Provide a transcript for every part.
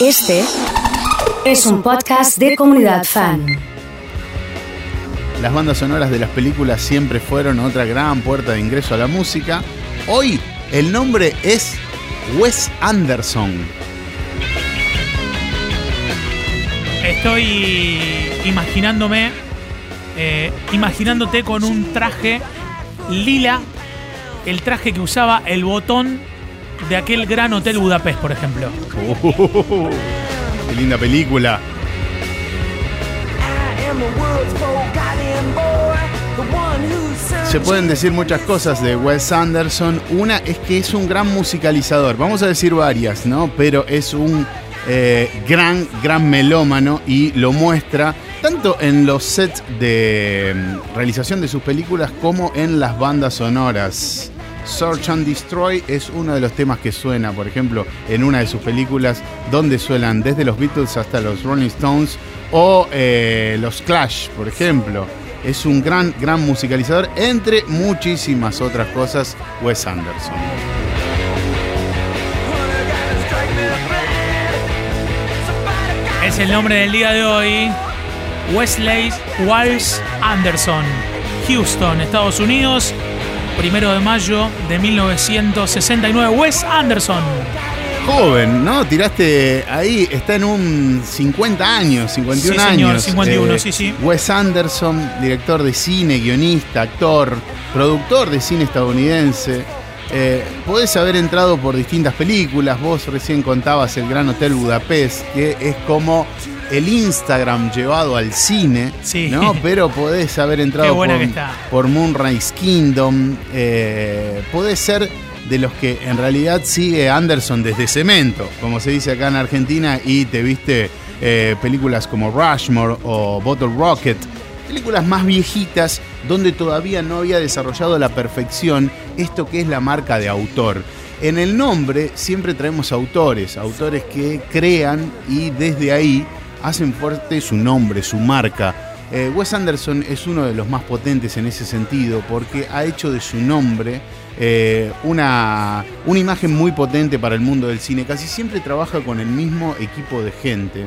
Este es un podcast de comunidad fan. Las bandas sonoras de las películas siempre fueron otra gran puerta de ingreso a la música. Hoy el nombre es Wes Anderson. Estoy imaginándome, eh, imaginándote con un traje lila, el traje que usaba el botón de aquel gran hotel Budapest, por ejemplo. Uh, qué linda película. Se pueden decir muchas cosas de Wes Anderson. Una es que es un gran musicalizador. Vamos a decir varias, ¿no? Pero es un eh, gran, gran melómano y lo muestra tanto en los sets de mm, realización de sus películas como en las bandas sonoras. Search and Destroy es uno de los temas que suena, por ejemplo, en una de sus películas, donde suenan desde los Beatles hasta los Rolling Stones o eh, los Clash, por ejemplo. Es un gran, gran musicalizador, entre muchísimas otras cosas, Wes Anderson. Es el nombre del día de hoy. Wesley Walsh Anderson, Houston, Estados Unidos, primero de mayo de 1969. Wes Anderson. Joven, ¿no? Tiraste ahí, está en un 50 años, 51 Sí, señor, años. 51, sí, sí. Wes Anderson, director de cine, guionista, actor, productor de cine estadounidense. Eh, podés haber entrado por distintas películas. Vos recién contabas el Gran Hotel Budapest, que es como el Instagram llevado al cine, Sí. ¿no? Pero podés haber entrado por Moonrise Kingdom. eh, podés ser de los que en realidad sigue Anderson desde Cemento, como se dice acá en Argentina, y te viste eh, películas como Rushmore o Bottle Rocket, películas más viejitas donde todavía no había desarrollado a la perfección esto que es la marca de autor. En el nombre siempre traemos autores, autores que crean y desde ahí hacen fuerte su nombre, su marca. Eh, Wes Anderson es uno de los más potentes en ese sentido porque ha hecho de su nombre eh, una, una imagen muy potente para el mundo del cine. Casi siempre trabaja con el mismo equipo de gente,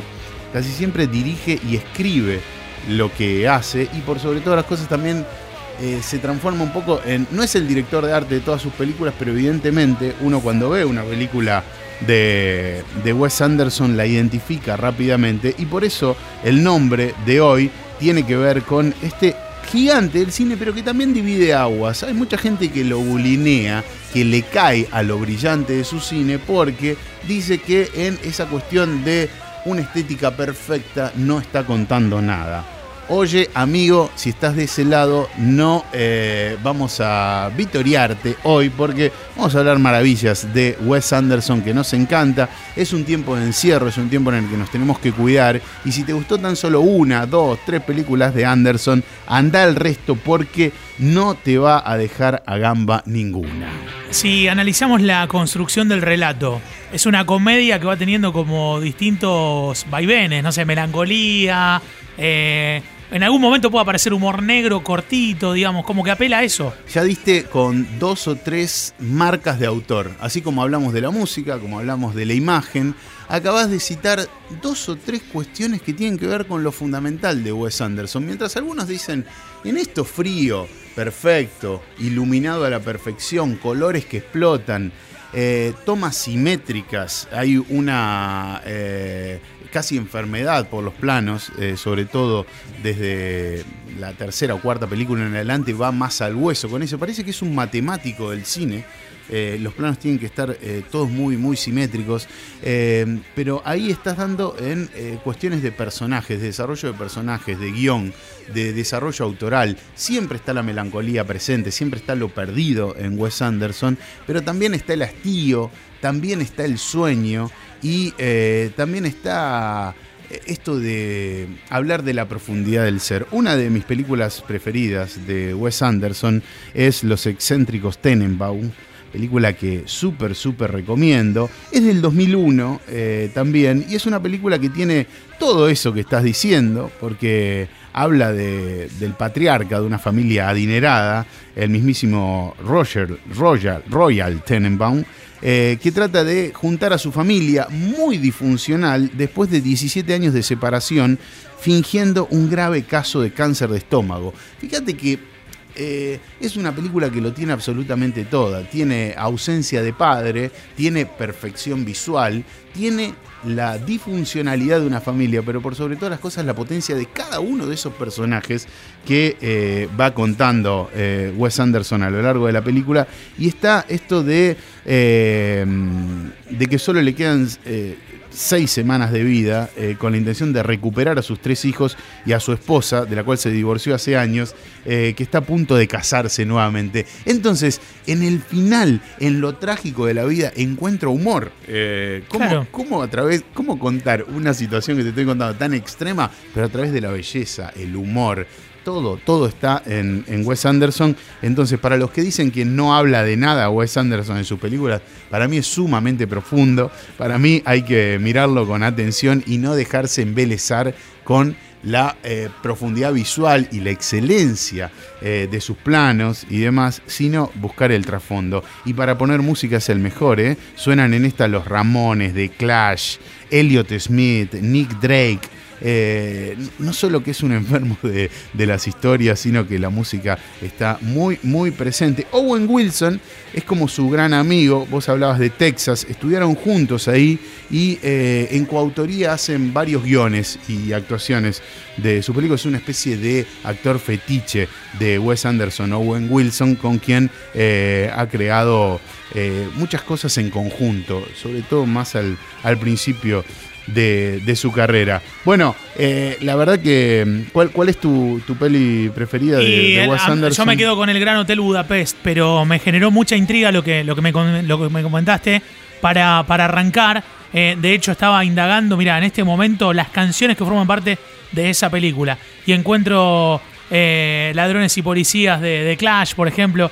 casi siempre dirige y escribe lo que hace y por sobre todas las cosas también eh, se transforma un poco en... No es el director de arte de todas sus películas, pero evidentemente uno cuando ve una película de, Wes Anderson la identifica rápidamente y por eso el nombre de hoy tiene que ver con este gigante del cine, pero que también divide aguas. Hay mucha gente que lo bulinea, que le cae a lo brillante de su cine porque dice que en esa cuestión de una estética perfecta no está contando nada. Oye, amigo, si estás de ese lado, no eh, vamos a vitorearte hoy porque vamos a hablar maravillas de Wes Anderson que nos encanta. Es un tiempo de encierro, es un tiempo en el que nos tenemos que cuidar. Y si te gustó tan solo una, dos, tres películas de Anderson, anda el resto porque no te va a dejar a gamba ninguna. Si analizamos la construcción del relato, es una comedia que va teniendo como distintos vaivenes, no sé, melancolía. Eh, en algún momento puede aparecer humor negro, cortito, digamos, como que apela a eso. Ya diste con dos o tres marcas de autor, así como hablamos de la música, como hablamos de la imagen, acabas de citar dos o tres cuestiones que tienen que ver con lo fundamental de Wes Anderson. Mientras algunos dicen, en esto frío, perfecto, iluminado a la perfección, colores que explotan, eh, tomas simétricas, hay una eh, casi enfermedad por los planos, eh, sobre todo desde la tercera o cuarta película en adelante, va más al hueso con eso. Parece que es un matemático del cine. Eh, los planos tienen que estar eh, todos muy, muy simétricos. Eh, pero ahí estás dando en cuestiones de personajes, de desarrollo de personajes, de guion, de desarrollo autoral. Siempre está la melancolía presente, siempre está lo perdido en Wes Anderson, pero también está el hastío, también está el sueño y también está esto de hablar de la profundidad del ser. Una de mis películas preferidas de Wes Anderson es Los excéntricos Tenenbaum, película que súper, súper recomiendo. Es del 2001 eh, también y es una película que tiene todo eso que estás diciendo, porque habla de- del patriarca de una familia adinerada, el mismísimo Roger, Royal, Royal Tenenbaum, eh, que trata de juntar a su familia muy disfuncional después de 17 años de separación, fingiendo un grave caso de cáncer de estómago. Fíjate que eh, es una película que lo tiene absolutamente toda. Tiene ausencia de padre, tiene perfección visual, tiene la disfuncionalidad de una familia, pero por sobre todas las cosas la potencia de cada uno de esos personajes que eh, va contando eh, Wes Anderson a lo largo de la película. Y está esto de, de que solo le quedan seis semanas de vida eh, con la intención de recuperar a sus tres hijos y a su esposa, de la cual se divorció hace años, eh, que está a punto de casarse nuevamente. Entonces, en el final, en lo trágico de la vida, encuentro humor. Eh, ¿cómo, a través, ¿Cómo contar una situación que te estoy contando tan extrema, pero a través de la belleza, el humor? Todo, todo está en, Wes Anderson. Entonces, para los que dicen que no habla de nada Wes Anderson en sus películas, para mí es sumamente profundo. Para mí hay que mirarlo con atención y no dejarse embelezar con la eh, profundidad visual y la excelencia eh, de sus planos y demás, sino buscar el trasfondo. Y para poner música es el mejor, ¿eh? Suenan en esta los Ramones, The Clash, Elliot Smith, Nick Drake. Eh, no solo que es un enfermo de, las historias, sino que la música está muy, muy presente. Owen Wilson es como su gran amigo, vos hablabas de Texas, estudiaron juntos ahí y eh, en coautoría hacen varios guiones y actuaciones de su película. Es una especie de actor fetiche de Wes Anderson, Owen Wilson, con quien eh, ha creado muchas cosas en conjunto, sobre todo más al, al principio de, su carrera. Bueno, eh, la verdad que. ¿Cuál, cuál es tu, peli preferida de, Wes Anderson? Yo me quedo con el Gran Hotel Budapest, pero me generó mucha intriga lo que, lo que, me, lo que me comentaste para, para arrancar. Eh, de hecho, estaba indagando, mira, en este momento las canciones que forman parte de esa película. Y encuentro eh, Ladrones y Policías de, Clash, por ejemplo.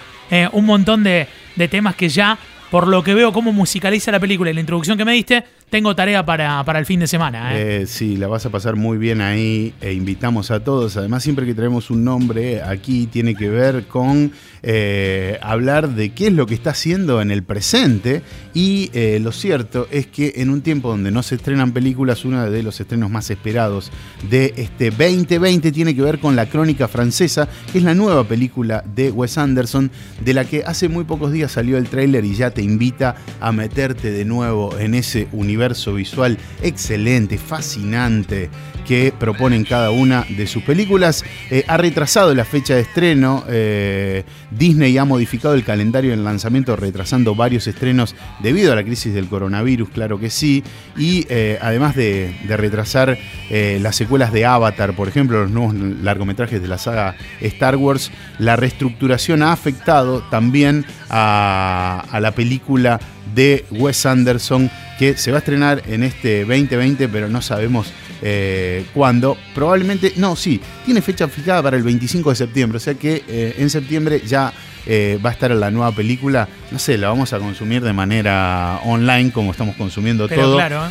un montón de, de temas que ya, por lo que veo cómo musicaliza la película y la introducción que me diste, tengo tarea para, para el fin de semana. ¿eh? ¿eh? sí, la vas a pasar muy bien ahí e invitamos a todos. Además, siempre que traemos un nombre aquí tiene que ver con eh, hablar de qué es lo que está haciendo en el presente. Y lo cierto es que en un tiempo donde no se estrenan películas, uno de los estrenos más esperados de este 2020 tiene que ver con La Crónica Francesa, que es la nueva película de Wes Anderson, de la que hace muy pocos días salió el tráiler y ya te invita a meterte de nuevo en ese universo universo visual excelente, fascinante que proponen cada una de sus películas. Eh, ha retrasado la fecha de estreno. Eh, Disney ha modificado el calendario del lanzamiento, retrasando varios estrenos debido a la crisis del coronavirus, claro que sí. Y eh, además de, retrasar las secuelas de Avatar, por ejemplo, los nuevos largometrajes de la saga Star Wars, la reestructuración ha afectado también a, a la película de Wes Anderson que se va a estrenar en este 2020, pero no sabemos eh, cuándo. Probablemente, no, sí, tiene fecha fijada para el 25 de septiembre, o sea que eh, en septiembre ya eh, va a estar la nueva película. No sé, la vamos a consumir de manera online como estamos consumiendo todo. Claro,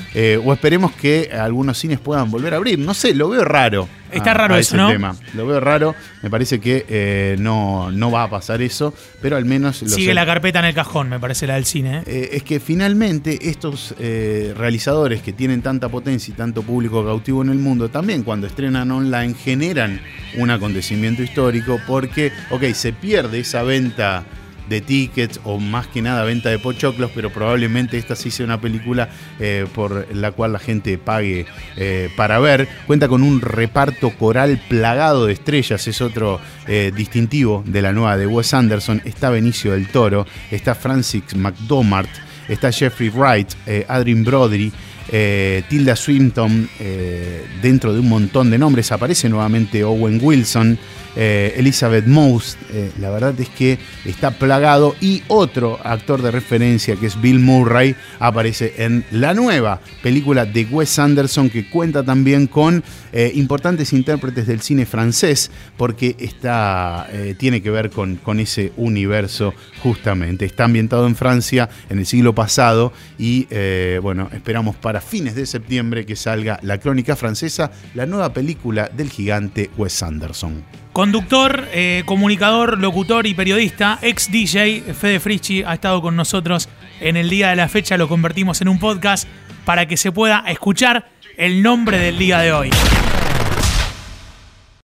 o esperemos que algunos cines puedan volver a abrir. No sé, lo veo raro. Está raro eso, ¿no? Lo veo raro, me parece que eh, no, no va a pasar eso, pero al menos... Sigue la carpeta en el cajón, me parece la del cine. ¿eh? Eh, es que finalmente estos realizadores que tienen tanta potencia y tanto público cautivo en el mundo, también cuando estrenan online generan un acontecimiento histórico porque, ok, se pierde esa venta de tickets o más que nada venta de pochoclos, pero probablemente esta sí sea una película eh, por la cual la gente pague eh, para ver. Cuenta con un reparto coral plagado de estrellas, es otro eh, distintivo de la nueva de Wes Anderson. Está Benicio del Toro, está Francis McDormand, está Jeffrey Wright, Adrien Brody. Tilda Swinton, dentro de un montón de nombres, aparece nuevamente Owen Wilson, eh, Elizabeth Moss, eh, la verdad es que está plagado y otro actor de referencia que es Bill Murray aparece en la nueva película de Wes Anderson que cuenta también con eh, importantes intérpretes del cine francés porque está, tiene que ver con, con ese universo justamente. Está ambientado en Francia en el siglo pasado y bueno, esperamos para fines de septiembre que salga La Crónica Francesa, la nueva película del gigante Wes Anderson. Conductor, eh, comunicador, locutor y periodista, ex DJ, Fede Frischi ha estado con nosotros en el día de la fecha lo convertimos en un podcast para que se pueda escuchar el nombre del día de hoy.